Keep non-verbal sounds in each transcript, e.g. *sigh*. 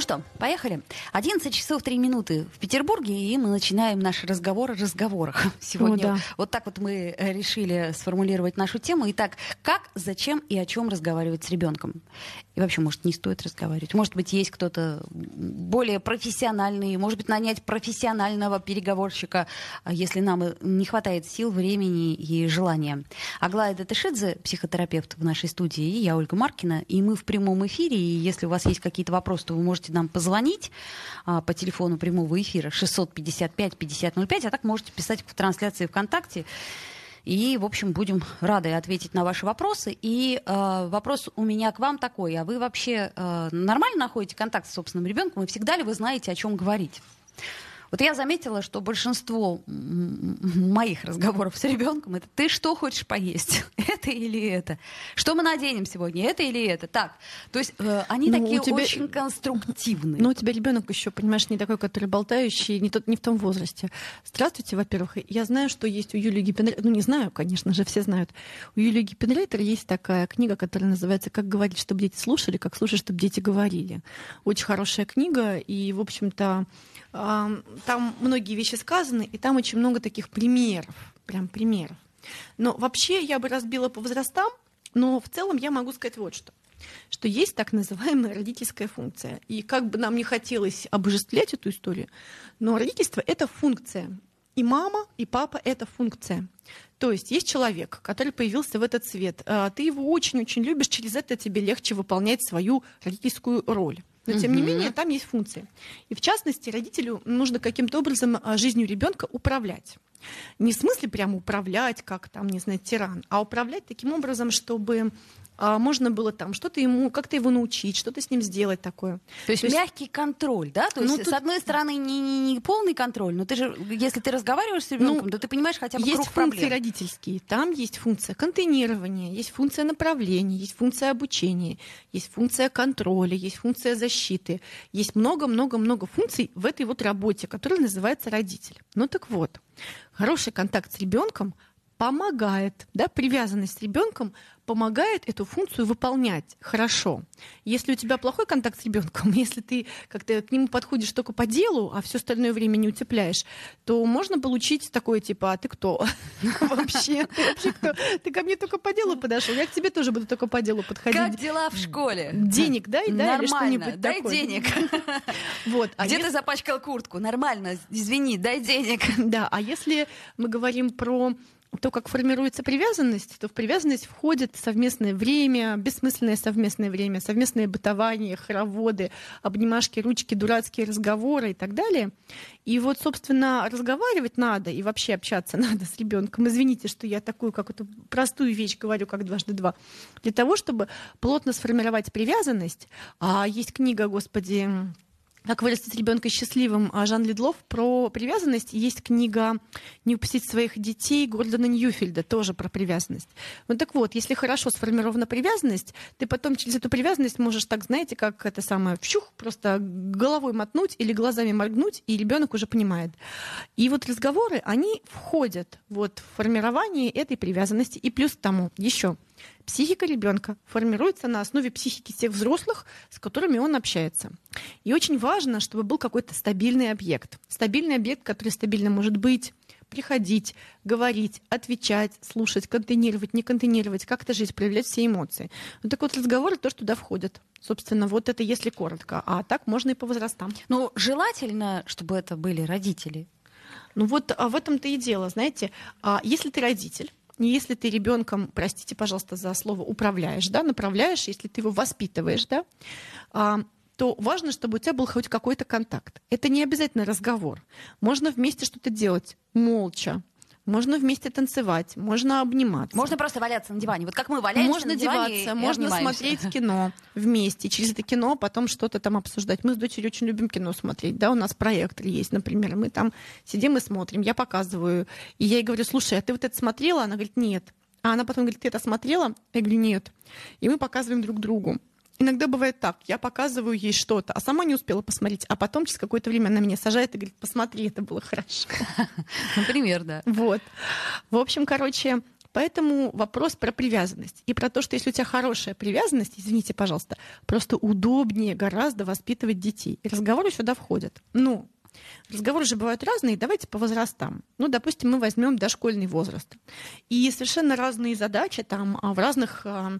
Ну что, поехали. 11 часов 3 минуты в Петербурге, и мы начинаем наш разговор о разговорах. *laughs* Сегодня О, да. вот так вот мы э, решили сформулировать нашу тему. Итак, как, зачем и о чем разговаривать с ребенком? И вообще, может, не стоит разговаривать. Может быть, есть кто-то более профессиональный, может быть, нанять профессионального переговорщика, а если нам и не хватает сил, времени и желания. Аглая Датышидзе, психотерапевт в нашей студии, и я, Ольга Маркина, и мы в прямом эфире, и если у вас есть какие-то вопросы, то вы можете нам позвонить а, по телефону прямого эфира 655-5005, а так можете писать в трансляции ВКонтакте. И, в общем, будем рады ответить на ваши вопросы. И э, вопрос у меня к вам такой. А вы вообще э, нормально находите контакт с собственным ребенком? И всегда ли вы знаете, о чем говорить? Вот я заметила, что большинство моих разговоров с ребенком это ты что хочешь поесть? *laughs* это или это? Что мы наденем сегодня? Это или это? Так. То есть э, они Ну, такие тебя- очень конструктивные. Но у тебя ребенок еще, понимаешь, не такой, который болтающий, не, тот, не в том возрасте. Здравствуйте, во-первых. Я знаю, что есть у Юлии Гиппенрейтер, ну не знаю, конечно же, все знают. У Юлии Гиппенрейтер есть такая книга, которая называется «Как говорить, чтобы дети слушали, как слушать, чтобы дети говорили». Очень хорошая книга, и, в общем-то, там многие вещи сказаны, и там очень много таких примеров, прям примеров. Но вообще я бы разбила по возрастам, но в целом я могу сказать вот что что есть так называемая родительская функция. И как бы нам не хотелось обожествлять эту историю, но родительство — это функция. И мама, и папа — это функция. То есть есть человек, который появился в этот свет. а, Ты его очень-очень любишь, через это тебе легче выполнять свою родительскую роль. Но тем не менее там есть функции. И в частности родителю нужно каким-то образом а, жизнью ребенка управлять. Не в смысле прямо управлять, как там, не знаю, тиран, а управлять таким образом, чтобы а, можно было там что-то ему, как-то его научить, что-то с ним сделать такое. То есть, То есть- мягкий контроль, да? То Ну, есть, тут- с одной стороны, не, не, не полный контроль, но ты же, если ты разговариваешь с ребенком, Ну, то ты понимаешь хотя бы есть круг функции проблем. родительские, там есть функция контейнирования, есть функция направления, есть функция обучения, есть функция контроля, есть функция защиты, есть много-много-много функций в этой вот работе, которая называется родитель. Ну так вот, хороший контакт с ребенком помогает, да, привязанность с ребенком помогает эту функцию выполнять хорошо. Если у тебя плохой контакт с ребенком, *laughs* если ты как-то к нему подходишь только по делу, а все остальное время не утепляешь, то можно получить такое типа, а ты кто? *laughs* Вообще, ты вообще кто? Ты ко мне только по делу подошел, я к тебе тоже буду только по делу подходить. Как дела в школе? Денег дай, да, или Нормально, что-нибудь дай денег. *laughs* Вот. А Где ты запачкал куртку? Нормально, извини, дай денег. Да, а если мы говорим про то, как формируется привязанность, то в привязанность входит совместное время, бессмысленное совместное время, совместное бытование, хороводы, обнимашки, ручки, дурацкие разговоры и так далее. И вот, собственно, разговаривать надо и вообще общаться *laughs* надо с ребенком. Извините, что я такую какую-то простую вещь говорю, как дважды два. Для того, чтобы плотно сформировать привязанность, а есть книга, господи, как вырастить ребенка счастливым а, Жан Ледлов про привязанность. Есть книга «Не упустить своих детей» Гордона Ньюфельда, тоже про привязанность. Ну так вот, если хорошо сформирована привязанность, ты потом через эту привязанность можешь так, знаете, как это самое, вщух, просто головой мотнуть или глазами моргнуть, и ребенок уже понимает. И вот разговоры, они входят вот в формирование этой привязанности. И плюс к тому еще Психика ребенка формируется на основе психики тех взрослых, с которыми он общается. И очень важно, чтобы был какой-то стабильный объект. Стабильный объект, который стабильно может быть, приходить, говорить, отвечать, слушать, контейнировать, не контейнировать, как-то жить, проявлять все эмоции. Вот так вот разговоры тоже туда входят. Собственно, вот это если коротко. А так можно и по возрастам. Ну, желательно, чтобы это были родители. Ну вот а в этом-то и дело, знаете, а если ты родитель, если ты ребенком, простите, пожалуйста, за слово управляешь, да, направляешь, если ты его воспитываешь, да, а, то важно, чтобы у тебя был хоть какой-то контакт. Это не обязательно разговор. Можно вместе что-то делать молча. Можно вместе танцевать, можно обниматься. Можно просто валяться на диване. Вот как мы валяемся Можно на диване деваться, и можно обнимаемся. смотреть *laughs* кино вместе, через это кино потом что-то там обсуждать. Мы с дочерью очень любим кино смотреть, да, у нас проектор есть, например, мы там сидим и смотрим, я показываю, и я ей говорю, слушай, а ты вот это смотрела? Она говорит, нет. А она потом говорит, ты это смотрела? Я говорю, нет. И мы показываем друг другу. Иногда бывает так, я показываю ей что-то, а сама не успела посмотреть, а потом через какое-то время она меня сажает и говорит, посмотри, это было хорошо. *laughs* Например, да. Вот. В общем, короче, Поэтому вопрос про привязанность. И про то, что если у тебя хорошая привязанность, извините, пожалуйста, просто удобнее гораздо воспитывать детей. И разговоры сюда входят. Ну, Разговоры же бывают разные, давайте по возрастам. Ну, допустим, мы возьмем дошкольный возраст. И совершенно разные задачи там а, в разных а,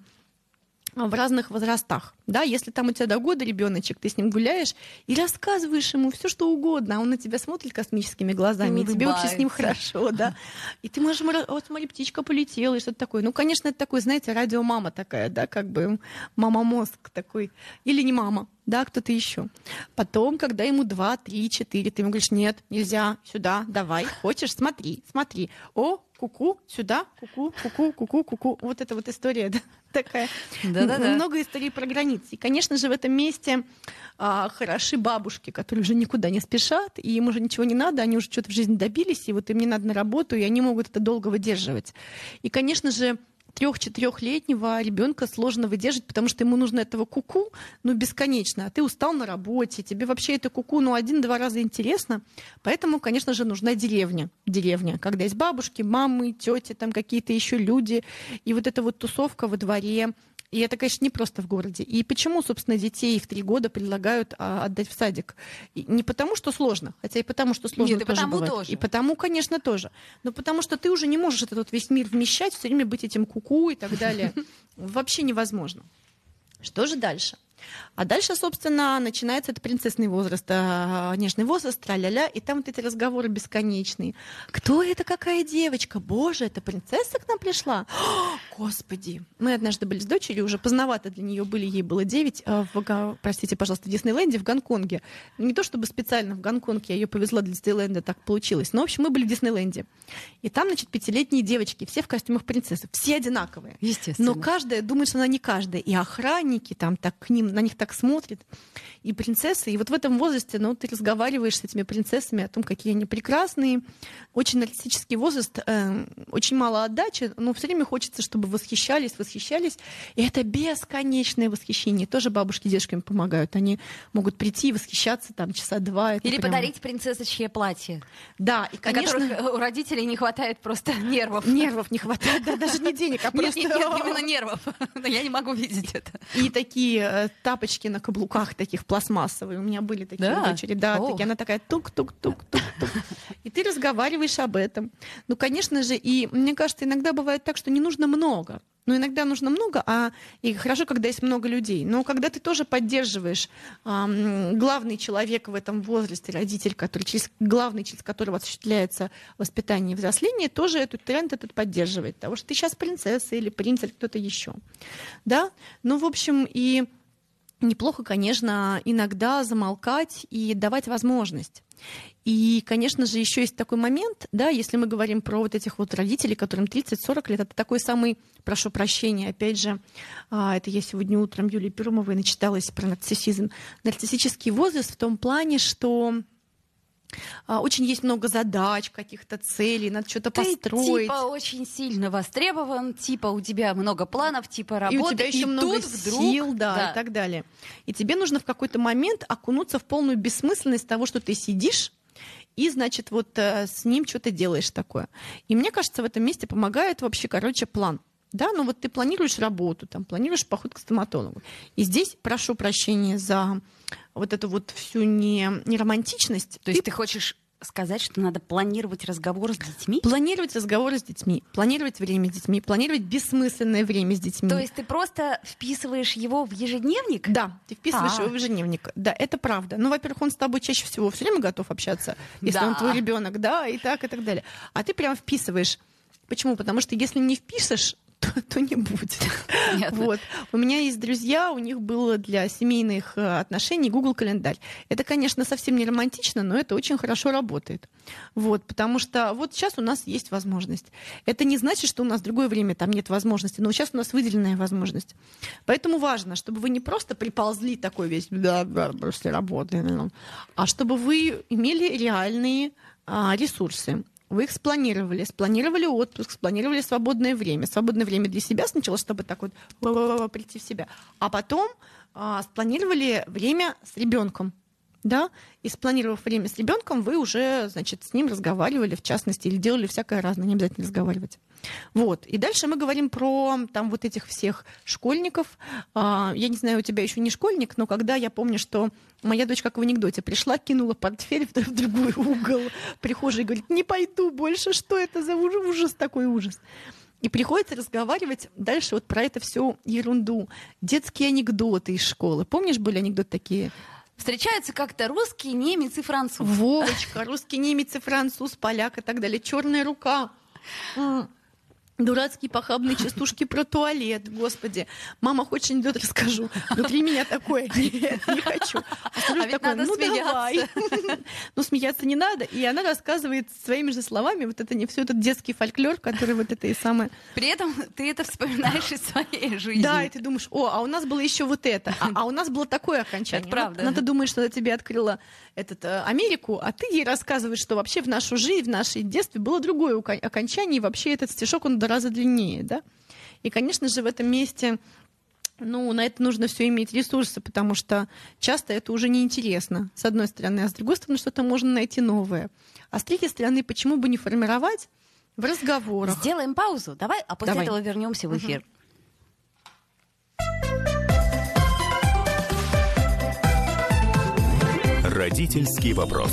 в разных возрастах. Да, если там у тебя до года ребеночек, ты с ним гуляешь и рассказываешь ему все, что угодно, а он на тебя смотрит космическими глазами, и, тебе вообще с ним хорошо, да. И ты можешь, вот смотри, птичка полетела и что-то такое. Ну, конечно, это такой, знаете, радиомама такая, да, как бы мама-мозг такой. Или не мама, да, кто-то еще. Потом, когда ему два, три, четыре, ты ему говоришь, нет, нельзя, сюда, давай, хочешь, смотри, смотри. О, куку, сюда, куку, куку, куку, куку. Вот эта вот история *laughs* да, такая. Да-да-да. Много историй про границы. И, конечно же, в этом месте а, хороши бабушки, которые уже никуда не спешат, и им уже ничего не надо, они уже что-то в жизни добились, и вот им не надо на работу, и они могут это долго выдерживать. И, конечно же, трех-четырехлетнего ребенка сложно выдержать, потому что ему нужно этого куку, ну, бесконечно. А ты устал на работе, тебе вообще это куку, ну, один-два раза интересно. Поэтому, конечно же, нужна деревня. Деревня, когда есть бабушки, мамы, тети, там какие-то еще люди. И вот эта вот тусовка во дворе, и это, конечно, не просто в городе. И почему, собственно, детей в три года предлагают а, отдать в садик? И не потому, что сложно, хотя и потому, что сложно Нет, и тоже потому бывает. тоже. И потому, конечно, тоже. Но потому что ты уже не можешь этот вот весь мир вмещать, все время быть этим куку и так далее. *laughs* Вообще невозможно. Что же дальше? А дальше, собственно, начинается этот принцессный возраст, а, нежный возраст, тра-ля-ля, и там вот эти разговоры бесконечные. Кто это, какая девочка? Боже, это принцесса к нам пришла? О, *gasps* Господи! Мы однажды были с дочерью, уже поздновато для нее были, ей было 9, а в, простите, пожалуйста, в Диснейленде, в Гонконге. Не то чтобы специально в Гонконге, я ее повезла для Диснейленда, так получилось. Но, в общем, мы были в Диснейленде. И там, значит, пятилетние девочки, все в костюмах принцессы, все одинаковые. Естественно. Но каждая думает, что она не каждая. И охранники там так к ним на них так смотрит. И принцессы. И вот в этом возрасте, ну, ты разговариваешь с этими принцессами о том, какие они прекрасные. Очень нарциссический возраст, э, очень мало отдачи, но все время хочется, чтобы восхищались, восхищались. И это бесконечное восхищение. Тоже бабушки дедушками помогают. Они могут прийти и восхищаться там часа два. Или прям... подарить принцессочье платье. Да, и, конечно... На которых у родителей не хватает просто нервов. Нервов не хватает, да, даже не денег, а просто... Нет, нет, нет, именно нервов. *laughs* Я не могу видеть это. И такие э, тапочки на каблуках таких пластмассовые. У меня были такие Да? дочери. Да, О. такие. Она такая тук-тук-тук-тук-тук. И ты разговариваешь об этом. Ну, конечно же, и мне кажется, иногда бывает так, что не нужно много. Но иногда нужно много, а и хорошо, когда есть много людей. Но когда ты тоже поддерживаешь ам, главный человек в этом возрасте, родитель, который через главный, через которого осуществляется воспитание и взросление, тоже этот тренд этот поддерживает. Потому что ты сейчас принцесса или принц или кто-то еще. Да? Ну, в общем, и неплохо, конечно, иногда замолкать и давать возможность. И, конечно же, еще есть такой момент, да, если мы говорим про вот этих вот родителей, которым 30-40 лет, это такой самый, прошу прощения, опять же, а, это я сегодня утром Юлии Перумовой начиталась про нарциссизм. Нарциссический возраст в том плане, что очень есть много задач, каких-то целей, надо что-то построить. типа очень сильно востребован, типа у тебя много планов, типа и работы, у тебя еще много тут вдруг сил, да, да. и так далее. И тебе нужно в какой-то момент окунуться в полную бессмысленность того, что ты сидишь и, значит, вот э, с ним что-то делаешь такое. И мне кажется, в этом месте помогает вообще, короче, план. Да, ну вот ты планируешь работу, там, планируешь поход к стоматологу. И здесь прошу прощения за вот эту вот всю не, неромантичность. То есть ты хочешь сказать, что надо планировать разговор с детьми? Планировать разговоры с детьми, планировать время с детьми, планировать бессмысленное время с детьми. То есть ты просто вписываешь его в ежедневник? Да, ты вписываешь А. его в ежедневник. Да, это правда. Ну, во-первых, он с тобой чаще всего все время готов общаться, если Да. он твой ребенок, да, и так, и так далее. А ты прям вписываешь. Почему? Потому что если не впишешь, то, то не будет. Понятно. Вот. У меня есть друзья, у них было для семейных э, отношений Google календарь. Это, конечно, совсем не романтично, но это очень хорошо работает. Вот, потому что вот сейчас у нас есть возможность. Это не значит, что у нас в другое время там нет возможности, но сейчас у нас выделенная возможность. Поэтому важно, чтобы вы не просто приползли такой весь, да, да, после работы, ну, а чтобы вы имели реальные а, ресурсы. Вы их спланировали, спланировали отпуск, спланировали свободное время. Свободное время для себя сначала, чтобы так вот прийти в себя, а потом а, спланировали время с ребенком да, и спланировав время с ребенком, вы уже, значит, с ним разговаривали, в частности, или делали всякое разное, не обязательно разговаривать. Вот. И дальше мы говорим про там вот этих всех школьников. А, я не знаю, у тебя еще не школьник, но когда я помню, что моя дочь, как в анекдоте, пришла, кинула портфель в, другой угол прихожей и говорит, не пойду больше, что это за ужас такой ужас. И приходится разговаривать дальше вот про это всю ерунду. Детские анекдоты из школы. Помнишь, были анекдоты такие? Встречаются как-то русский, немец и француз. Вовочка, русский, немец и француз, поляк и так далее. Черная рука. Дурацкие похабные частушки про туалет, господи. Мама, хочешь анекдот расскажу? Внутри меня такое, *laughs* нет, не хочу. А, а ведь такой, надо ну смеяться. давай. *laughs* ну смеяться не надо. И она рассказывает своими же словами вот это не все этот детский фольклор, который вот это и самое. При этом ты это вспоминаешь из своей жизни. Да, и ты думаешь, о, а у нас было еще вот это, а, а у нас было такое окончание. Это правда. Вот, она думает, что она тебе открыла этот, э, Америку, а ты ей рассказываешь, что вообще в нашу жизнь, в наше детстве было другое окончание, и вообще этот стишок, он раза длиннее, да. И, конечно же, в этом месте ну, на это нужно все иметь ресурсы, потому что часто это уже неинтересно, с одной стороны, а с другой стороны, что-то можно найти новое. А с третьей стороны, почему бы не формировать в разговорах? Сделаем паузу, давай, а после давай. этого вернемся в эфир. Родительский вопрос.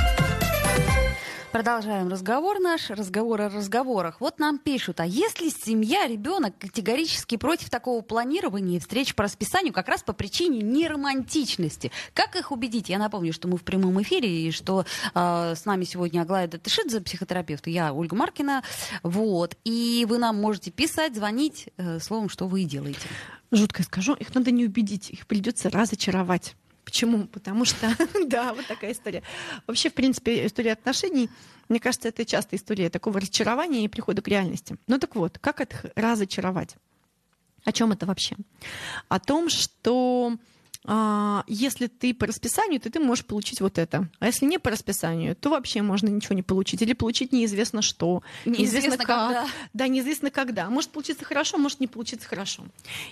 Продолжаем разговор наш, разговор о разговорах. Вот нам пишут, а если семья, ребенок категорически против такого планирования и встреч по расписанию как раз по причине неромантичности, как их убедить? Я напомню, что мы в прямом эфире и что э, с нами сегодня Аглая Датышидзе, психотерапевт, и я Ольга Маркина. Вот. И вы нам можете писать, звонить, э, словом, что вы делаете. Жутко скажу, их надо не убедить, их придется разочаровать. Почему? Потому что, *laughs* да, вот такая история. Вообще, в принципе, история отношений, мне кажется, это часто история такого разочарования и прихода к реальности. Ну так вот, как это разочаровать? О чем это вообще? О том, что если ты по расписанию, то ты можешь получить вот это. А если не по расписанию, то вообще можно ничего не получить. Или получить неизвестно что. Неизвестно, неизвестно как. Когда. Да, неизвестно когда. Может получиться хорошо, может не получиться хорошо.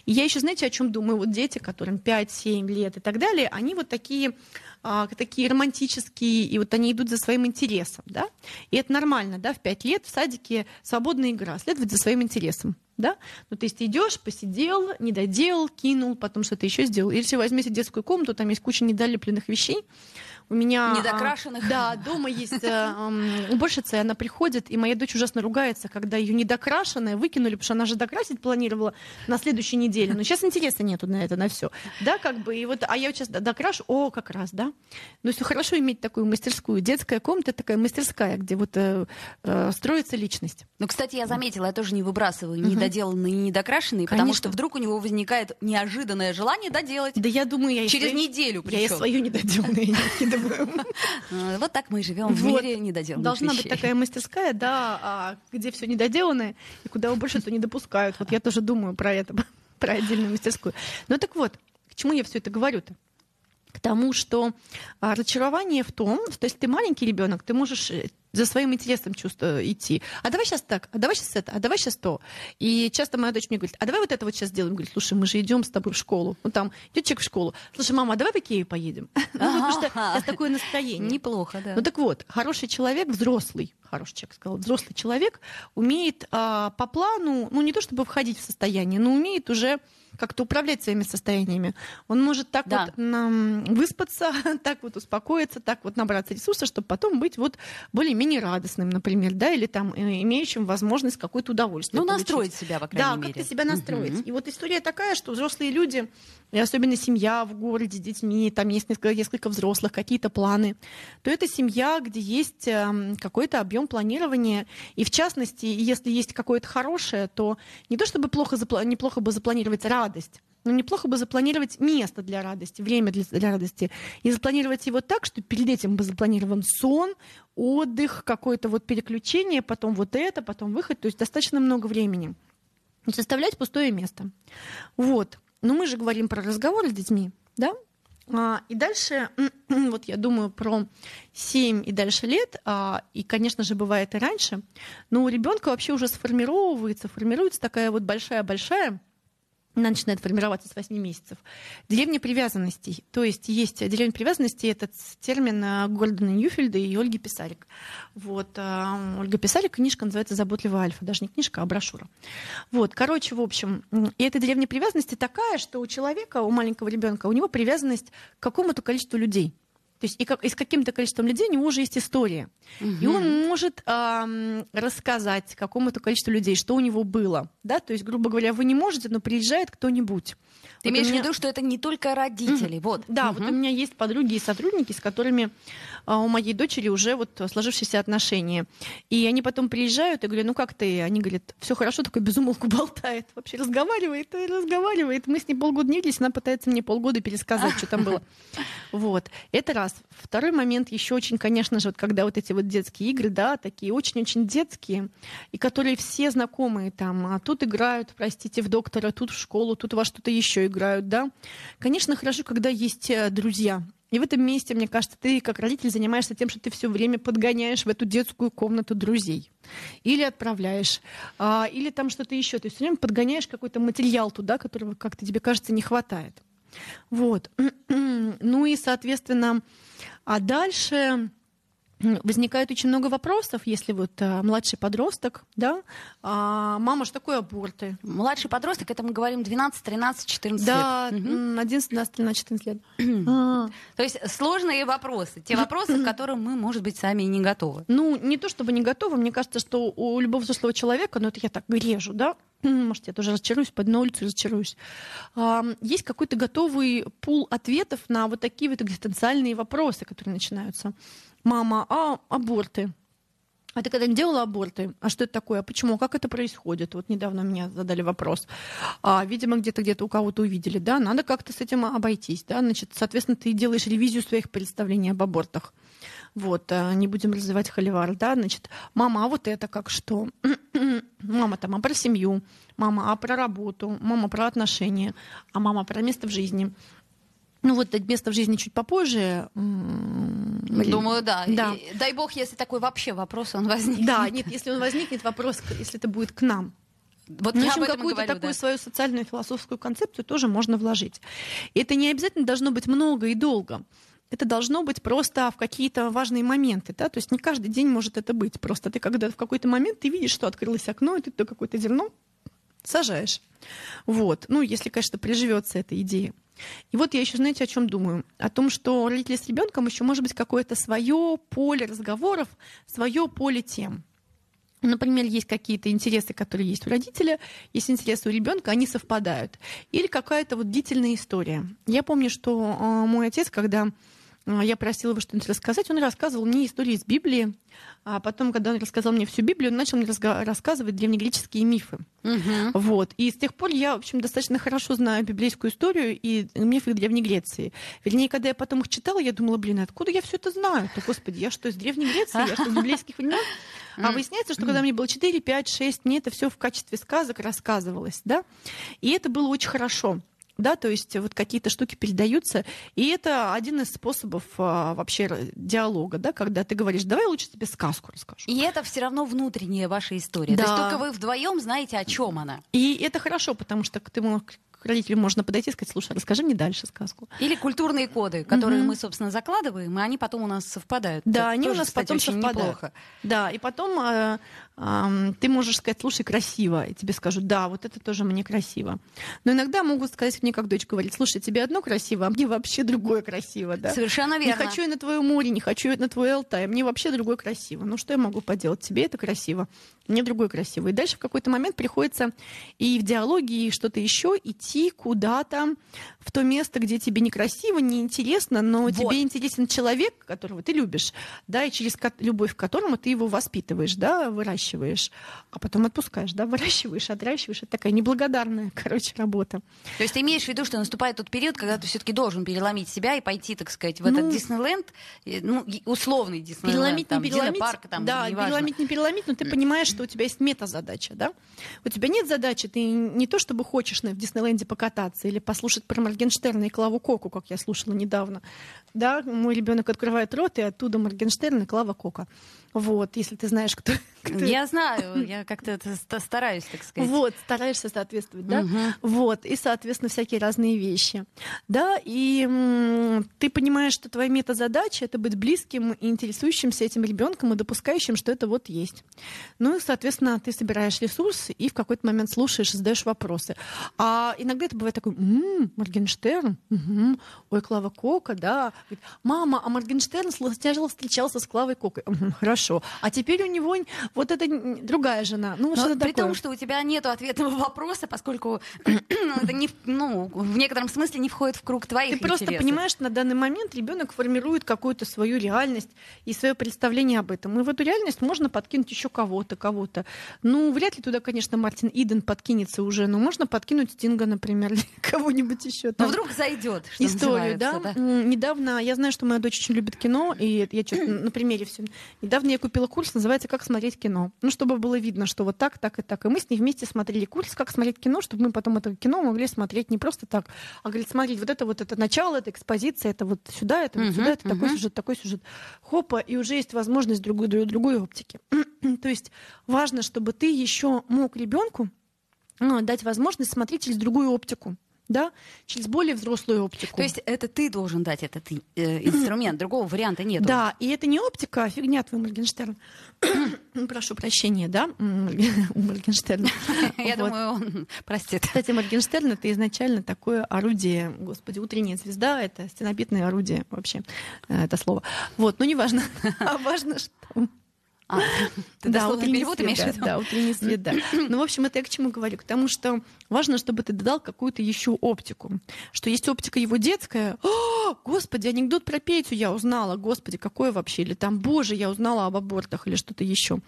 И я еще, знаете, о чем думаю? Вот дети, которым 5-7 лет и так далее, они вот такие а, такие романтические, и вот они идут за своим интересом, да, и это нормально, да, в пять лет в садике свободная игра, следовать за своим интересом, да, ну, то есть ты идешь, посидел, не доделал, кинул, потом что-то еще сделал. Или если возьмете детскую комнату, там есть куча недолепленных вещей, у меня... Недокрашенных. А, да, дома есть э, уборщица, и она приходит, и моя дочь ужасно ругается, когда ее недокрашенная выкинули, потому что она же докрасить планировала на следующей неделе. Но сейчас интереса нету на это, на все. Да, как бы, и вот, а я сейчас докрашу, о, как раз, да. Ну, все хорошо иметь такую мастерскую. Детская комната такая мастерская, где вот э, э, строится личность. Ну, кстати, я заметила, я тоже не выбрасываю недоделанные и недокрашенные, Конечно. потому что вдруг у него возникает неожиданное желание доделать. Да я думаю, я через неделю причем. Я и свою недоделанную *laughs* Э, вот так мы живем в мире недоделанных Должна быть такая мастерская, да, а, где все недоделанное, и куда больше то не допускают. Вот я тоже думаю про это, *laughs* про отдельную мастерскую. Ну так вот, к чему я все это говорю-то? к тому, что а, разочарование в том, что если ты маленький ребенок, ты можешь э, за своим интересом чувство идти. А давай сейчас так, а давай сейчас это, а давай сейчас то. И часто моя дочь мне говорит, а давай вот это вот сейчас сделаем. Говорит, слушай, мы же идем с тобой в школу. Ну там идет человек в школу. Слушай, мама, а давай в Икею поедем. *laughs* Потому что это такое настроение. Неплохо, да. Ну так вот, хороший человек, взрослый, хороший человек сказал, взрослый человек умеет а, по плану, ну не то чтобы входить в состояние, но умеет уже как-то управлять своими состояниями. Он может так да. вот выспаться, *laughs* так вот успокоиться, так вот набраться ресурсов, чтобы потом быть вот более-менее радостным, например, да, или там э, имеющим возможность какое-то удовольствие. Ну, получить. настроить себя, по крайней да, мере. Да, как-то себя настроить. Угу. И вот история такая, что взрослые люди, и особенно семья в городе с детьми, там есть несколько, несколько взрослых, какие-то планы, то это семья, где есть эм, какой-то объем планирования. И в частности, если есть какое-то хорошее, то не то чтобы плохо, неплохо бы запланировать радость. Но неплохо бы запланировать место для радости, время для, для радости. И запланировать его так, что перед этим бы запланирован сон, отдых, какое-то вот переключение, потом вот это, потом выход. То есть достаточно много времени. Составлять пустое место. Вот. Но мы же говорим про разговоры с детьми, да? А, и дальше, *clears throat* вот я думаю про 7 и дальше лет, а, и, конечно же, бывает и раньше, но у ребенка вообще уже сформировывается, формируется такая вот большая-большая она начинает формироваться с 8 месяцев. Деревня привязанностей. То есть есть деревня привязанностей, этот термин э, Гордона Ньюфельда и Ольги Писарик. Вот. Э, Ольга Писарик, книжка называется «Заботливая альфа». Даже не книжка, а брошюра. Вот. Короче, в общем, и эта деревня привязанности такая, что у человека, у маленького ребенка, у него привязанность к какому-то количеству людей. То есть и, как, и с каким-то количеством людей у него уже есть история. Угу. И он может эм, рассказать какому-то количеству людей, что у него было. Да? То есть, грубо говоря, вы не можете, но приезжает кто-нибудь. Ты вот имеешь меня... в виду, что это не только родители. Mm-hmm. Вот. Да, mm-hmm. вот у меня есть подруги и сотрудники, с которыми а, у моей дочери уже вот сложившиеся отношения. И они потом приезжают и говорят, ну как ты? Они говорят, все хорошо, такой безумолку *laughs* болтает. Вообще разговаривает и разговаривает. Мы с ней полгода не виделись, она пытается мне полгода пересказать, что там было. *laughs* Вот. Это раз. Второй момент еще очень, конечно же, вот когда вот эти вот детские игры, да, такие очень-очень детские, и которые все знакомые там, а тут играют, простите, в доктора, тут в школу, тут во что-то еще играют, да. Конечно, хорошо, когда есть э, друзья. И в этом месте, мне кажется, ты как родитель занимаешься тем, что ты все время подгоняешь в эту детскую комнату друзей. Или отправляешь, а, или там что-то еще. Ты все время подгоняешь какой-то материал туда, которого как-то тебе кажется не хватает. Вот. *clears throat* Ну и, соответственно, а дальше возникает очень много вопросов, если вот а, младший подросток, да, а, мама, что такое аборты? Младший подросток, это мы говорим 12, 13, 14 да, лет. Да, 11, 12, 13, 14 лет. *clears throat* а. То есть сложные вопросы, те вопросы, к которым мы, может быть, сами и не готовы. Ну, не то чтобы не готовы, мне кажется, что у любого взрослого человека, ну это я так режу, да, может, я тоже разочаруюсь, пойду на улицу разочаруюсь. Есть какой-то готовый пул ответов на вот такие вот экзистенциальные вопросы, которые начинаются мама, а аборты? А ты когда не делала аборты? А что это такое? А почему? Как это происходит? Вот недавно меня задали вопрос. А, видимо, где-то где-то у кого-то увидели, да, надо как-то с этим обойтись, да, значит, соответственно, ты делаешь ревизию своих представлений об абортах. Вот, а, не будем развивать холивар, да, значит, мама, а вот это как что? *clears throat* мама там, а про семью, мама, а про работу, мама про отношения, а мама про место в жизни. Ну вот место в жизни чуть попозже. Думаю, да. да. И, дай бог, если такой вообще вопрос он возникнет. Да, нет, если он возникнет, вопрос, если это будет к нам. Вот ну, в общем, какую-то такую да. свою социальную философскую концепцию тоже можно вложить. И это не обязательно должно быть много и долго. Это должно быть просто в какие-то важные моменты. Да? То есть не каждый день может это быть. Просто ты когда в какой-то момент ты видишь, что открылось окно, и ты то какое-то зерно сажаешь. Вот. Ну, если, конечно, приживется эта идея. И вот я еще, знаете, о чем думаю? О том, что родители с ребенком еще может быть какое-то свое поле разговоров, свое поле тем. Например, есть какие-то интересы, которые есть у родителя, есть интересы у ребенка, они совпадают. Или какая-то вот длительная история. Я помню, что э, мой отец, когда я просила его что-нибудь рассказать. Он рассказывал мне истории из Библии. А потом, когда он рассказал мне всю Библию, он начал мне рассказывать древнегреческие мифы. Угу. Вот. И с тех пор я, в общем, достаточно хорошо знаю библейскую историю и мифы Древней Греции. Вернее, когда я потом их читала, я думала, блин, откуда я все это знаю? То, господи, я что, из Древней Греции? Я что, из библейских времен? А выясняется, что когда мне было 4, 5, 6, мне это все в качестве сказок рассказывалось, да? И это было очень хорошо да, то есть вот какие-то штуки передаются, и это один из способов а, вообще диалога, да, когда ты говоришь, давай лучше тебе сказку расскажу. И это все равно внутренняя ваша история. Да. То есть только вы вдвоем знаете, о чем она. И это хорошо, потому что ты к родителю можно подойти и сказать, слушай, расскажи мне дальше сказку. Или культурные коды, которые mm-hmm. мы, собственно, закладываем, и они потом у нас совпадают. Да, Это они тоже, у нас кстати, потом совпадают. Неплохо. Да, и потом э, ты можешь сказать, слушай, красиво, и тебе скажут, да, вот это тоже мне красиво. Но иногда могут сказать мне, как дочь говорит, слушай, тебе одно красиво, а мне вообще другое красиво, да. Совершенно верно. Не хочу я на твое море, не хочу я на твой Алтай, мне вообще другое красиво. Ну что я могу поделать? Тебе это красиво, мне другое красиво. И дальше в какой-то момент приходится и в диалоге, и что-то еще идти куда куда-то в то место, где тебе некрасиво, неинтересно, но вот. тебе интересен человек, которого ты любишь, да, и через любовь к которому ты его воспитываешь, да, выращиваешь выращиваешь, а потом отпускаешь, да, *laughs* выращиваешь, отращиваешь. Это такая неблагодарная, короче, работа. То есть ты имеешь в виду, что наступает тот период, когда ты все-таки должен переломить себя и пойти, так сказать, в Ну, этот Диснейленд, э, ну, условный Диснейленд, Переломить, там, не переломить, Динопарк, там, да, неважно. переломить, не переломить, но ты понимаешь, что у тебя есть метазадача, да? У тебя нет задачи, ты не то чтобы хочешь на- в Диснейленде покататься или послушать про Моргенштерна и Клаву Коку, как я слушала недавно. Да, мой ребенок открывает рот, и оттуда Моргенштерн и Клава Кока. Вот, если ты знаешь, кто... *laughs* кто- Я знаю, *laughs* я как-то стараюсь, так сказать. Вот, стараешься соответствовать, да? Мгм. Вот, и, соответственно, всякие разные вещи. Да, и м, ты понимаешь, что твоя метазадача — это быть близким и интересующимся этим ребенком и допускающим, что это вот есть. Ну и, соответственно, ты собираешь ресурсы и в какой-то момент слушаешь задаешь вопросы. А иногда это бывает такой, «М, Моргенштерн, мгм, ой, Клава Кока, да. Мама, а Моргенштерн случайно встречался с Клавой Кокой. «Мгм, Хорошо. А теперь у него вот эта м, другая жена. Ну, что при такое. том, что у тебя нет ответного вопроса, поскольку *clears throat* это не, в- ну, в некотором смысле не входит в круг твоих Ты просто интересов. понимаешь, что на данный момент ребенок формирует какую-то свою реальность и свое представление об этом. И в эту реальность можно подкинуть еще кого-то, кого-то. Ну, вряд ли туда, конечно, Мартин Иден подкинется уже, но можно подкинуть Стинга, например, *laughs* или кого-нибудь еще. Но там. вдруг зайдет, что историю, да? М, Недавно, я знаю, что моя дочь очень любит кино, и я чё- *clears throat* на примере все. Недавно я купила курс, называется «Как смотреть кино». Ну, чтобы было видно, что вот так, так и так. И мы с ней вместе смотрели курс «Как смотреть кино», чтобы мы потом это кино могли смотреть не просто так, а говорит, смотреть, вот это вот это начало, это экспозиция, это вот сюда, это вот сюда, это такой сюжет, такой сюжет. Хопа, и уже есть возможность другой, другой, другой оптики. *clears throat* То есть важно, чтобы ты еще мог ребенку ну, дать возможность смотреть через другую оптику, да, через более взрослую оптику. То есть это ты должен дать этот э, инструмент, другого варианта нет. Да, и это не оптика, а фигня твой Моргенштерн. *coughs* Прошу прощения, да, у Моргенштерна. *laughs* Я Вот. думаю, он простит. Кстати, Моргенштерн это изначально такое орудие, господи, утренняя звезда, это стенобитное орудие вообще, э, это слово. Вот, ну неважно, *laughs* а важно, что... А, ты дословный утренний перевод свет, имеешь в да, виду? Да, утренний свет, да. Ну, в общем, это я к чему говорю? К тому, что важно, чтобы ты дал какую-то еще оптику. Что есть оптика его детская. О, господи, анекдот про Петю я узнала. Господи, какое вообще? Или там, боже, я узнала об абортах или что-то еще.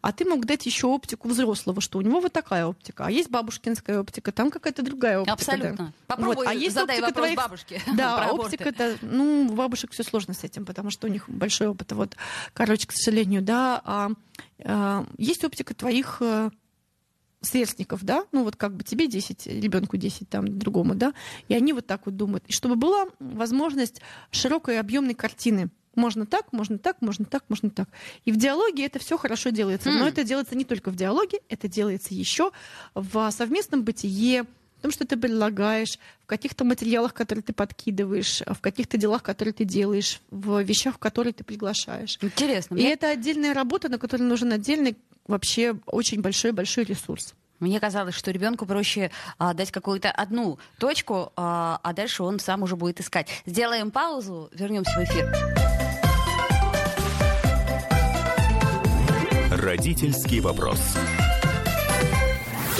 А ты мог дать еще оптику взрослого, что у него вот такая оптика. А есть бабушкинская оптика, там какая-то другая оптика. да. Абсолютно. Попробуй Вот, а есть задай оптика вопрос твоих- бабушке. *laughs* Да, *laughs* оптика это, ну, у бабушек все сложно с этим, потому что у них большой опыт. Вот, короче, к сожалению, да. А, а, есть оптика твоих э, сверстников, да, ну вот как бы тебе 10, ребенку 10, там, другому, да, и они вот так вот думают. И чтобы была возможность широкой объемной картины. Можно так, можно так, можно так, можно так. И в диалоге это все хорошо делается. Но М. это делается не только в диалоге, это делается еще в совместном бытие, в том, что ты предлагаешь, в каких-то материалах, которые ты подкидываешь, в каких-то делах, которые ты делаешь, в вещах, в которые ты приглашаешь. Интересно. И Мне, это отдельная работа, на которой нужен отдельный вообще очень большой-большой ресурс. мне казалось, что ребенку проще а, дать какую-то одну точку, а, а дальше он сам уже будет искать. Сделаем паузу, вернемся в эфир. Родительский вопрос.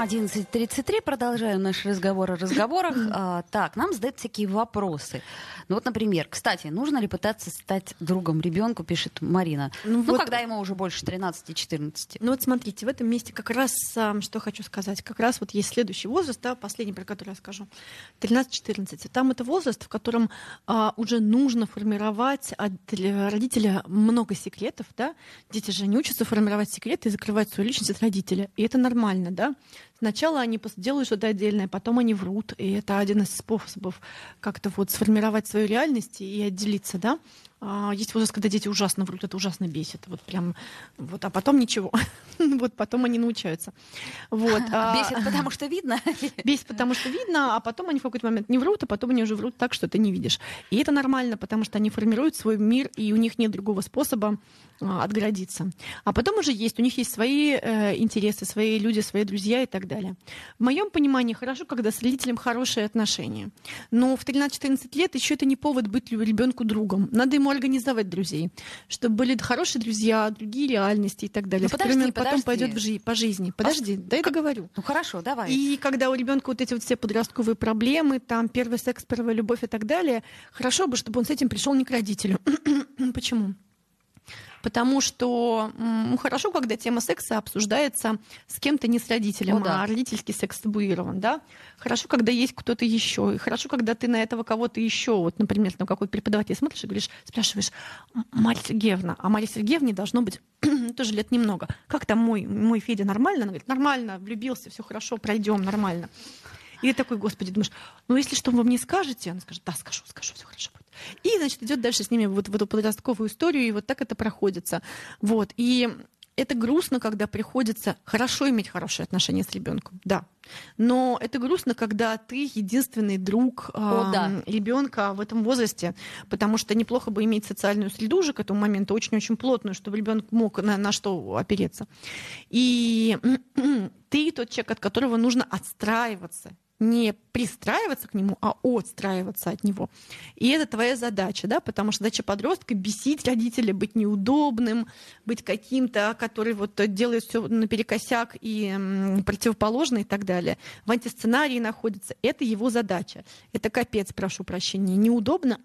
11.33, продолжаем наш разговор о разговорах. *clears throat* А, так, нам задают всякие вопросы. Ну вот, например, кстати, нужно ли пытаться стать другом ребенку, пишет Марина. Ну Ну, вот- когда ему уже больше 13-14. Ну вот смотрите, в этом месте как раз, что хочу сказать, как раз вот есть следующий возраст, да, последний, про который я скажу, 13-14. Там это возраст, в котором а, уже нужно формировать от родителя много секретов, да. Дети же не учатся формировать секреты и закрывать свою личность от родителя. И это нормально, да. Сначала они делают что-то отдельное, потом они врут. И это один из способов как-то вот сформировать свою реальность и отделиться, да. А, Есть возраст, когда дети ужасно врут, это ужасно бесит. Вот прям, вот, а потом ничего. *laughs* Вот потом они научаются. Вот. *laughs* а, Бесит, потому что видно. *laughs* Бесит, потому что видно, а потом они в какой-то момент не врут, а потом они уже врут так, что ты не видишь. И это нормально, потому что они формируют свой мир, и у них нет другого способа а, отгородиться. А потом уже есть, у них есть свои э, интересы, свои люди, свои друзья и так далее. В моем понимании хорошо, когда с родителем хорошие отношения. Но в 13-14 лет еще это не повод быть ребенку другом. Надо ему организовать друзей, чтобы были хорошие друзья, другие реальности и так далее, Ну, он подожди, потом подожди. пойдет в жи- по жизни. Подожди, дай договорю. Ну хорошо, давай. И когда у ребенка вот эти вот все подростковые проблемы, там первый секс, первая любовь и так далее, хорошо бы, чтобы он с этим пришел не к родителю. *clears throat* Почему? Потому что м, хорошо, когда тема секса обсуждается с кем-то не с родителем, О, да. а родительский секс табуирован, да. Хорошо, когда есть кто-то еще, и хорошо, когда ты на этого кого-то еще, вот, например, на какой-то преподаватель смотришь и говоришь, спрашиваешь, «М, Марья Сергеевна, а Марья Сергеевне должно быть *clears throat* тоже лет немного. Как там мой, мой Федя нормально? Она говорит, нормально, влюбился, все хорошо, пройдем, нормально. И ты такой, господи, думаешь, ну если что вы мне скажете, она скажет, да, скажу, скажу, все хорошо будет. И, значит, идет дальше с ними вот в эту подростковую историю, и вот так это проходится. Вот. И это грустно, когда приходится хорошо иметь хорошие отношения с ребенком, да. Но это грустно, когда ты единственный друг О, да. ребенка в этом возрасте, потому что неплохо бы иметь социальную среду уже к этому моменту очень-очень плотную, чтобы ребенок мог на, на что опереться. И *clears throat* ты тот человек, от которого нужно отстраиваться, не пристраиваться к нему, а отстраиваться от него. И это твоя задача, да, потому что задача подростка бесить родителя, быть неудобным, быть каким-то, который вот делает все наперекосяк и противоположно и так далее. В антисценарии находится. Это его задача. Это капец, прошу прощения. Неудобно,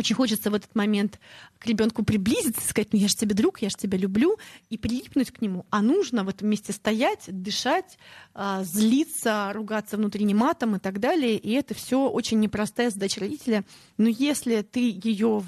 очень хочется в этот момент к ребенку приблизиться, сказать, ну я же тебе друг, я же тебя люблю, и прилипнуть к нему. А нужно в этом месте стоять, дышать, а, злиться, ругаться внутренним матом и так далее. И это все очень непростая задача родителя. Но если ты ее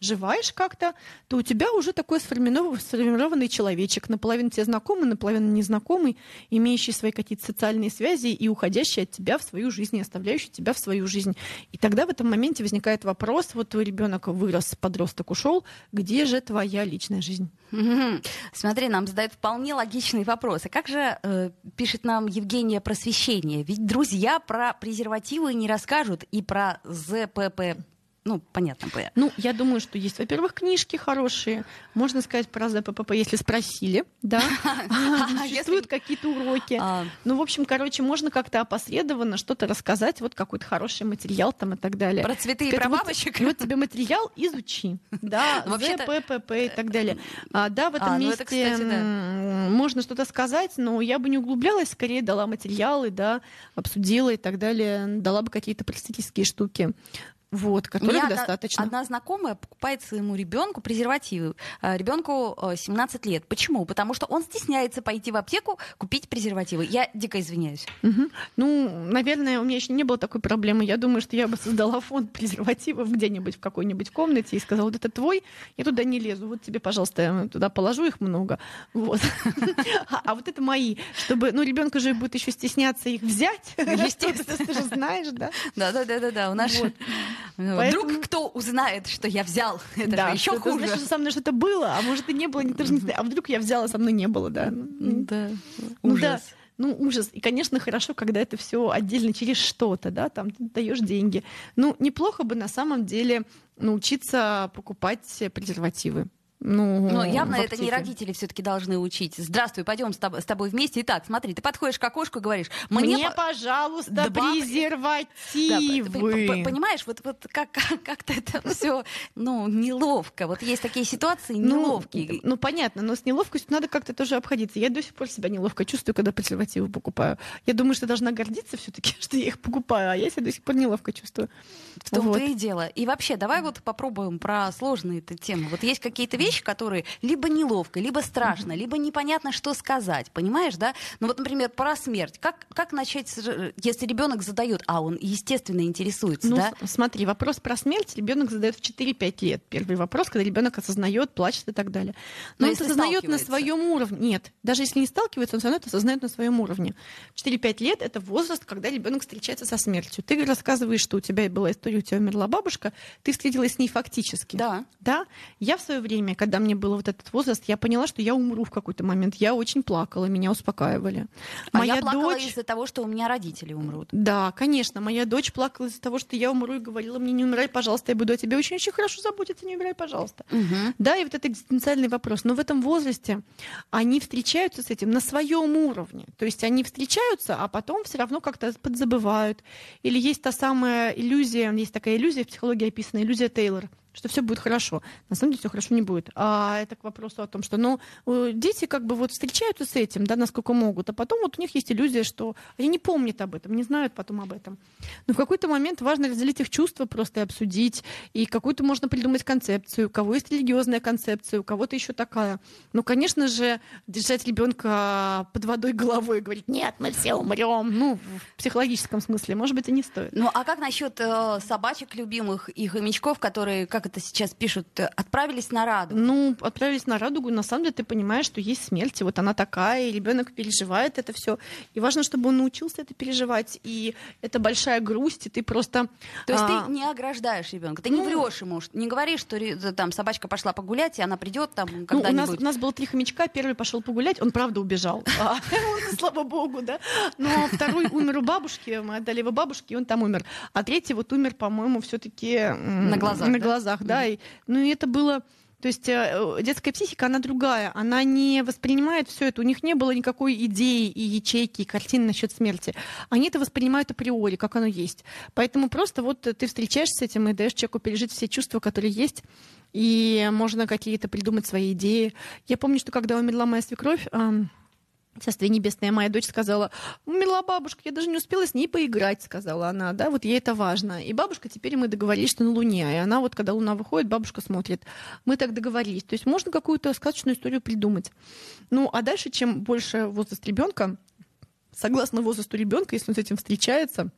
выживаешь как-то, то у тебя уже такой сформированный, сформированный человечек, наполовину тебе знакомый, наполовину незнакомый, имеющий свои какие-то социальные связи и уходящий от тебя в свою жизнь, и оставляющий тебя в свою жизнь. И тогда в этом моменте возникает вопрос, вот твой ребенок вырос, подросток ушел, где же твоя личная жизнь? *laughs* Смотри, нам задают вполне логичные вопросы. Как же, э, пишет нам Евгения просвещение, ведь друзья про презервативы не расскажут и про ЗПП, ну, понятно, П. Ну, я думаю, что есть, во-первых, книжки хорошие. Можно сказать про ЗПП, если спросили, да. *laughs* Существуют какие-то уроки. А, Ну, в общем, короче, можно как-то опосредованно что-то рассказать, вот какой-то хороший материал там и так далее. Про цветы и про бабочек? Вот тебе материал, изучи. Да, *laughs* Ну, ЗППП и так далее. А, Да, в этом А, ну месте можно что-то сказать, но я бы не углублялась, скорее дала материалы, да, обсудила и так далее, дала бы какие-то просветительские штуки. Вот, которых меня одна- достаточно. Одна знакомая покупает своему ребенку презервативы. Ребенку 17 лет. Почему? Потому что он стесняется пойти в аптеку купить презервативы. Я дико извиняюсь. Мгм. Ну, наверное, у меня еще не было такой проблемы. Я думаю, что я бы создала фонд презервативов где-нибудь в какой-нибудь комнате и сказала, вот это твой, я туда не лезу, вот тебе, пожалуйста, я туда положу их много. Вот. *laughs* А а вот это мои, чтобы, ну, ребенка же будет еще стесняться их взять. Естественно. *laughs* Ты же знаешь, да? Да, да, да, да, да. У нас э, Поэтому- вдруг кто узнает, что я взял, это Да, же еще это хуже. значит, что со мной что-то было, а может и не было, никто же не знает. А вдруг я взяла, со мной не было, да. Да, Ну ужас. да, ну ужас. И, конечно, хорошо, когда это все отдельно через что-то, да, там ты даешь деньги. Ну, неплохо бы на самом деле научиться покупать презервативы. Ну, Но явно это не родители все-таки должны учить. Здравствуй, пойдем с тоб- с тобой вместе. Итак, смотри, ты подходишь к окошку и говоришь, мне, Мне, по- пожалуйста, Да, презервативы. п- понимаешь, вот, вот как, как- *laughs* как-то это все, ну, неловко. Вот есть такие ситуации неловкие. Ну, ну, понятно, но с неловкостью надо как-то тоже обходиться. Я до сих пор себя неловко чувствую, когда презервативы покупаю. Я думаю, что должна гордиться все-таки, *laughs* что я их покупаю, а я себя до сих пор неловко чувствую. В том-то Вот. и дело. И вообще, давай вот попробуем про сложные темы. Вот есть какие-то вещи, которые либо неловко, либо страшно, либо непонятно, что сказать. Понимаешь, да? Ну вот, например, про смерть. Как, как начать, если ребенок задает, а он, естественно, интересуется, Ну, да? смотри, вопрос про смерть ребенок задает в 4-5 лет. Первый вопрос, когда ребенок осознает, плачет и так далее. Но Но он если осознает на своем уровне. Нет, даже если не сталкивается, он все равно это осознает на своем уровне. 4-5 лет это возраст, когда ребенок встречается со смертью. Ты рассказываешь, что у тебя была история, у тебя умерла бабушка, ты встретилась с ней фактически. Да. Да, я в свое время, когда мне был вот этот возраст, я поняла, что я умру в какой-то момент. Я очень плакала, меня успокаивали. А я плакала из-за того, что у меня родители умрут. Да, конечно. Моя дочь плакала из-за того, что я умру и говорила мне, не умирай, пожалуйста, я буду о тебе очень-очень хорошо заботиться, не умирай, пожалуйста. Мгм. Да, и вот это экзистенциальный вопрос. Но в этом возрасте они встречаются с этим на своем уровне. То есть они встречаются, а потом все равно как-то подзабывают. Или есть та самая иллюзия, есть такая иллюзия в психологии описана, иллюзия Тейлор, что все будет хорошо. На самом деле все хорошо не будет. А это к вопросу о том, что ну, дети как бы вот встречаются с этим, да, насколько могут, а потом вот у них есть иллюзия, что они не помнят об этом, не знают потом об этом. Но в какой-то момент важно разделить их чувства просто и обсудить, и какую-то можно придумать концепцию, у кого есть религиозная концепция, у кого-то еще такая. Ну, конечно же, держать ребенка под водой головой и говорить, нет, мы все умрем, ну, в психологическом смысле, может быть, и не стоит. Ну, а как насчет э, собачек любимых и хомячков, которые, как это сейчас пишут, э, отправились на радугу? Ну, отправились на радугу, на самом деле ты понимаешь, что есть смерть, и вот она такая, и ребенок переживает это все. И важно, чтобы он научился это переживать. И это большая грусть, и ты просто. То есть а... ты не ограждаешь ребенка, ты ну... не врешь ему, не говоришь, что там собачка пошла погулять, и она придет там когда-нибудь. Ну, у нас, у нас было три хомячка, первый пошел погулять, он правда убежал. *laughs* А, *laughs* слава богу, да. Но второй умер у бабушки, мы отдали его бабушке, и он там умер. А третий вот умер, по-моему, все-таки на глазах. На глазах, да. Ну и это было то есть э, детская психика, она другая. Она не воспринимает все это. У них не было никакой идеи и ячейки, и картины насчет смерти. Они это воспринимают априори, как оно есть. Поэтому просто вот ты встречаешься с этим и даешь человеку пережить все чувства, которые есть. И можно какие-то придумать свои идеи. Я помню, что когда умерла моя свекровь, Царствие небесное, моя дочь сказала, умерла бабушка, я даже не успела с ней поиграть, сказала она, да, вот ей это важно. И бабушка, теперь мы договорились, что на Луне, и она вот, когда Луна выходит, бабушка смотрит. Мы так договорились. То есть можно какую-то сказочную историю придумать. Ну, а дальше, чем больше возраст ребенка, согласно возрасту ребенка, если он с этим встречается,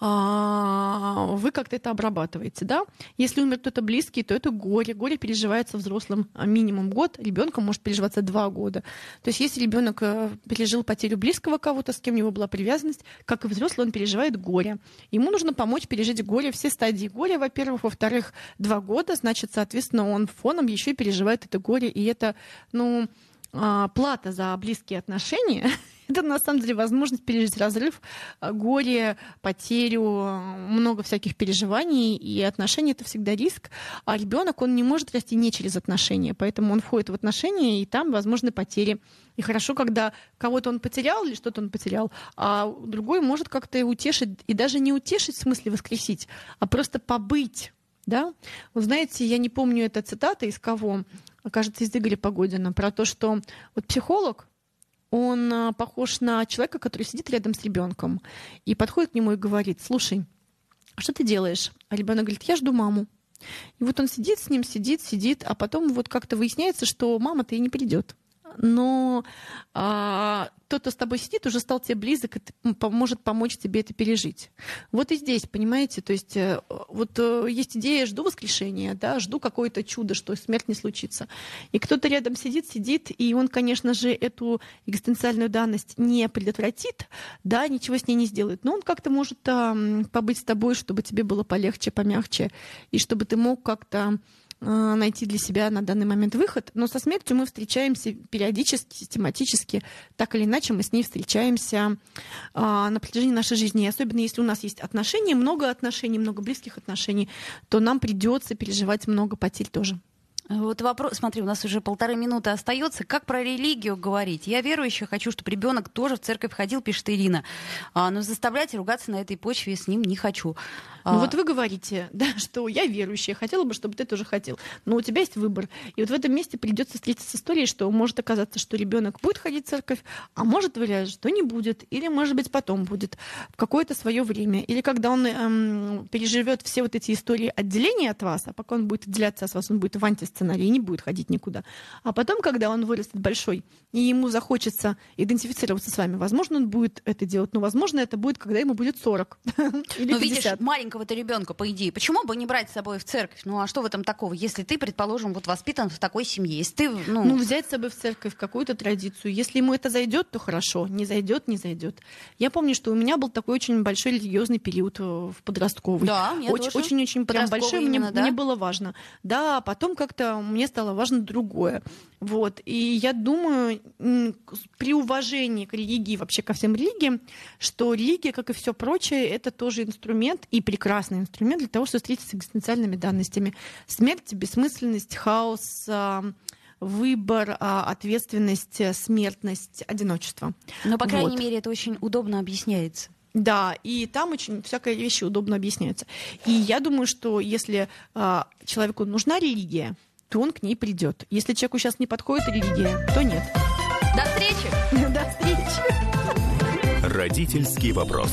вы как-то это обрабатываете, да? Если умер кто-то близкий, то это горе. Горе переживается взрослым а, минимум год, ребенком может переживаться два года. То есть если ребенок э, пережил потерю близкого кого-то, с кем у него была привязанность, как и взрослый, он переживает горе. Ему нужно помочь пережить горе, все стадии горя, во-первых. Во-вторых, два года, значит, соответственно, он фоном еще и переживает это горе. И это, ну, а, плата за близкие отношения *laughs* это на самом деле возможность пережить разрыв, э, горе, потерю, много всяких переживаний, и отношения это всегда риск. А ребенок, он не может расти не через отношения, поэтому он входит в отношения, и там возможны потери. И хорошо, когда кого-то он потерял или что-то он потерял, а другой может как-то утешить, и даже не утешить в смысле воскресить, а просто побыть да? Вы знаете, я не помню это цитата из кого, кажется, из Игоря Погодина, про то, что вот психолог, он а, похож на человека, который сидит рядом с ребенком и подходит к нему и говорит, слушай, что ты делаешь? А ребенок говорит, я жду маму. И вот он сидит с ним, сидит, сидит, а потом вот как-то выясняется, что мама-то и не придет но а, тот, кто с тобой сидит, уже стал тебе близок и может помочь тебе это пережить. Вот и здесь, понимаете, то есть э, вот э, есть идея, жду воскрешения, да, жду какое-то чудо, что смерть не случится. И кто-то рядом сидит, сидит, и он, конечно же, эту экзистенциальную данность не предотвратит, да, ничего с ней не сделает, но он как-то может а, побыть с тобой, чтобы тебе было полегче, помягче, и чтобы ты мог как-то найти для себя на данный момент выход. Но со смертью мы встречаемся периодически, систематически. Так или иначе мы с ней встречаемся а, на протяжении нашей жизни. И особенно если у нас есть отношения, много отношений, много близких отношений, то нам придется переживать много потерь тоже. Вот вопрос, смотри, у нас уже полторы минуты остается. Как про религию говорить? Я верующая, хочу, чтобы ребенок тоже в церковь ходил, пишет Ирина. А, но заставлять ругаться на этой почве с ним не хочу. Ну а... вот вы говорите, *laughs* да, что я верующая, хотела бы, чтобы ты тоже хотел. Но у тебя есть выбор. И вот в этом месте придется встретиться с историей, что может оказаться, что ребенок будет ходить в церковь, а может вариант, что не будет, или может быть потом будет в какое-то свое время, или когда он эм, переживет все вот эти истории отделения от вас, а пока он будет отделяться от вас, он будет в антисценарии, не будет ходить никуда. А потом, когда он вырастет большой, и ему захочется идентифицироваться с вами, возможно, он будет это делать, но возможно, это будет, когда ему будет 40 *laughs* или 50. видишь, маленького-то ребенка, по идее, почему бы не брать с собой в церковь? Ну а что в этом такого, если ты, предположим, вот воспитан в такой семье, если ты, ну... Ну, взять с собой в церковь какую-то традицию. Если ему это зайдет, то хорошо. Не зайдет, не зайдет. Я помню, что у меня был такой очень большой религиозный период э, в подростковый. Да, Очень-очень прям большой. Мне, да? мне было важно. Да, потом как-то мне стало важно другое. Вот. И я думаю, при уважении к религии, вообще ко всем религиям, что религия, как и все прочее, это тоже инструмент и прекрасный инструмент для того, чтобы встретиться с экзистенциальными данностями. Смерть, бессмысленность, хаос, а, выбор, а, ответственность, смертность, одиночество. Но, по крайней вот. мере, это очень удобно объясняется. Да, и там очень всякие вещи удобно объясняются. И я думаю, что если а, человеку нужна религия, то он к ней придет. Если человеку сейчас не подходит религия, то нет. До встречи! *laughs* До встречи! Родительский вопрос.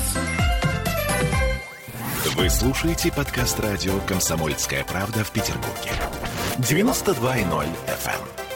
Вы слушаете подкаст радио «Комсомольская правда» в Петербурге. 92.0 FM.